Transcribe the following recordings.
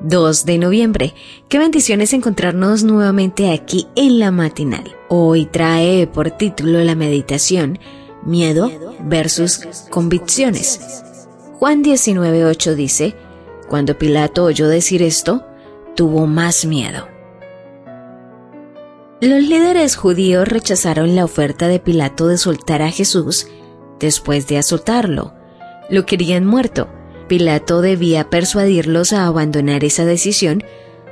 2 de noviembre. Qué bendiciones encontrarnos nuevamente aquí en la matinal. Hoy trae por título la meditación Miedo versus convicciones. Juan 19.8 dice, Cuando Pilato oyó decir esto, tuvo más miedo. Los líderes judíos rechazaron la oferta de Pilato de soltar a Jesús después de azotarlo. Lo querían muerto Pilato debía persuadirlos a abandonar esa decisión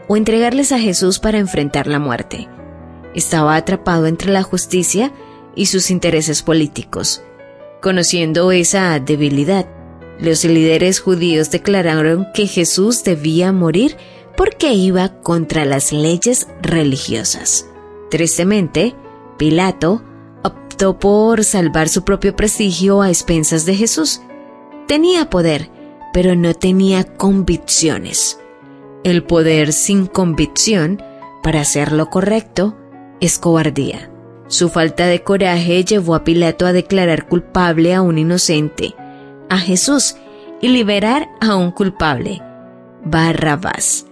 o entregarles a Jesús para enfrentar la muerte. Estaba atrapado entre la justicia y sus intereses políticos. Conociendo esa debilidad, los líderes judíos declararon que Jesús debía morir porque iba contra las leyes religiosas. Tristemente, Pilato optó por salvar su propio prestigio a expensas de Jesús. Tenía poder pero no tenía convicciones. El poder sin convicción para hacer lo correcto es cobardía. Su falta de coraje llevó a Pilato a declarar culpable a un inocente, a Jesús, y liberar a un culpable, Barrabás.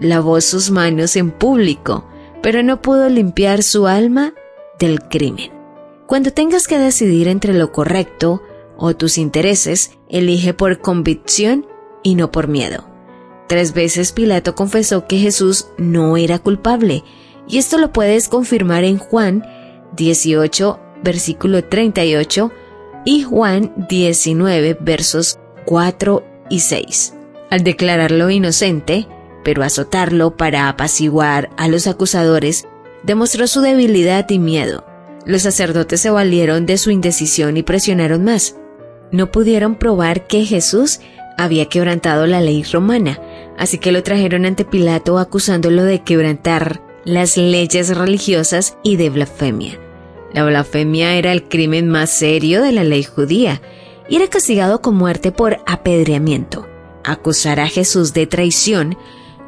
Lavó sus manos en público, pero no pudo limpiar su alma del crimen. Cuando tengas que decidir entre lo correcto o tus intereses, elige por convicción y no por miedo. Tres veces Pilato confesó que Jesús no era culpable, y esto lo puedes confirmar en Juan 18, versículo 38 y Juan 19, versos 4 y 6. Al declararlo inocente, pero azotarlo para apaciguar a los acusadores, demostró su debilidad y miedo. Los sacerdotes se valieron de su indecisión y presionaron más no pudieron probar que Jesús había quebrantado la ley romana, así que lo trajeron ante Pilato acusándolo de quebrantar las leyes religiosas y de blasfemia. La blasfemia era el crimen más serio de la ley judía y era castigado con muerte por apedreamiento. Acusar a Jesús de traición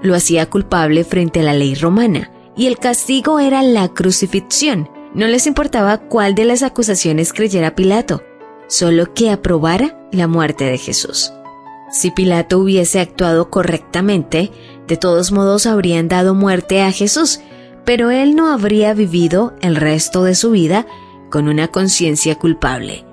lo hacía culpable frente a la ley romana y el castigo era la crucifixión. No les importaba cuál de las acusaciones creyera Pilato, solo que aprobara la muerte de Jesús. Si Pilato hubiese actuado correctamente, de todos modos habrían dado muerte a Jesús, pero él no habría vivido el resto de su vida con una conciencia culpable.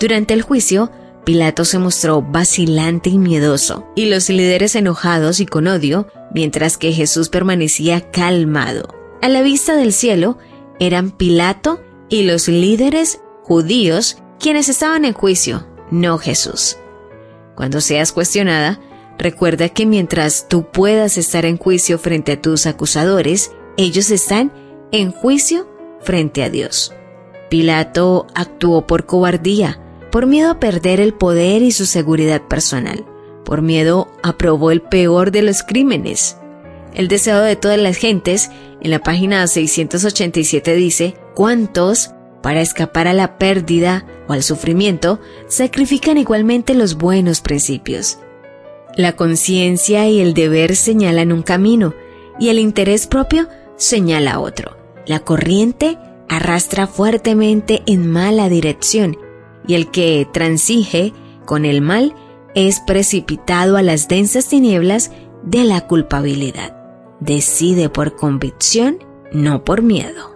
Durante el juicio, Pilato se mostró vacilante y miedoso, y los líderes enojados y con odio, mientras que Jesús permanecía calmado. A la vista del cielo, eran Pilato y los líderes judíos quienes estaban en juicio, no Jesús. Cuando seas cuestionada, recuerda que mientras tú puedas estar en juicio frente a tus acusadores, ellos están en juicio frente a Dios. Pilato actuó por cobardía, por miedo a perder el poder y su seguridad personal. Por miedo aprobó el peor de los crímenes. El deseo de todas las gentes, en la página 687 dice, ¿cuántos para escapar a la pérdida o al sufrimiento, sacrifican igualmente los buenos principios. La conciencia y el deber señalan un camino y el interés propio señala otro. La corriente arrastra fuertemente en mala dirección y el que transige con el mal es precipitado a las densas tinieblas de la culpabilidad. Decide por convicción, no por miedo.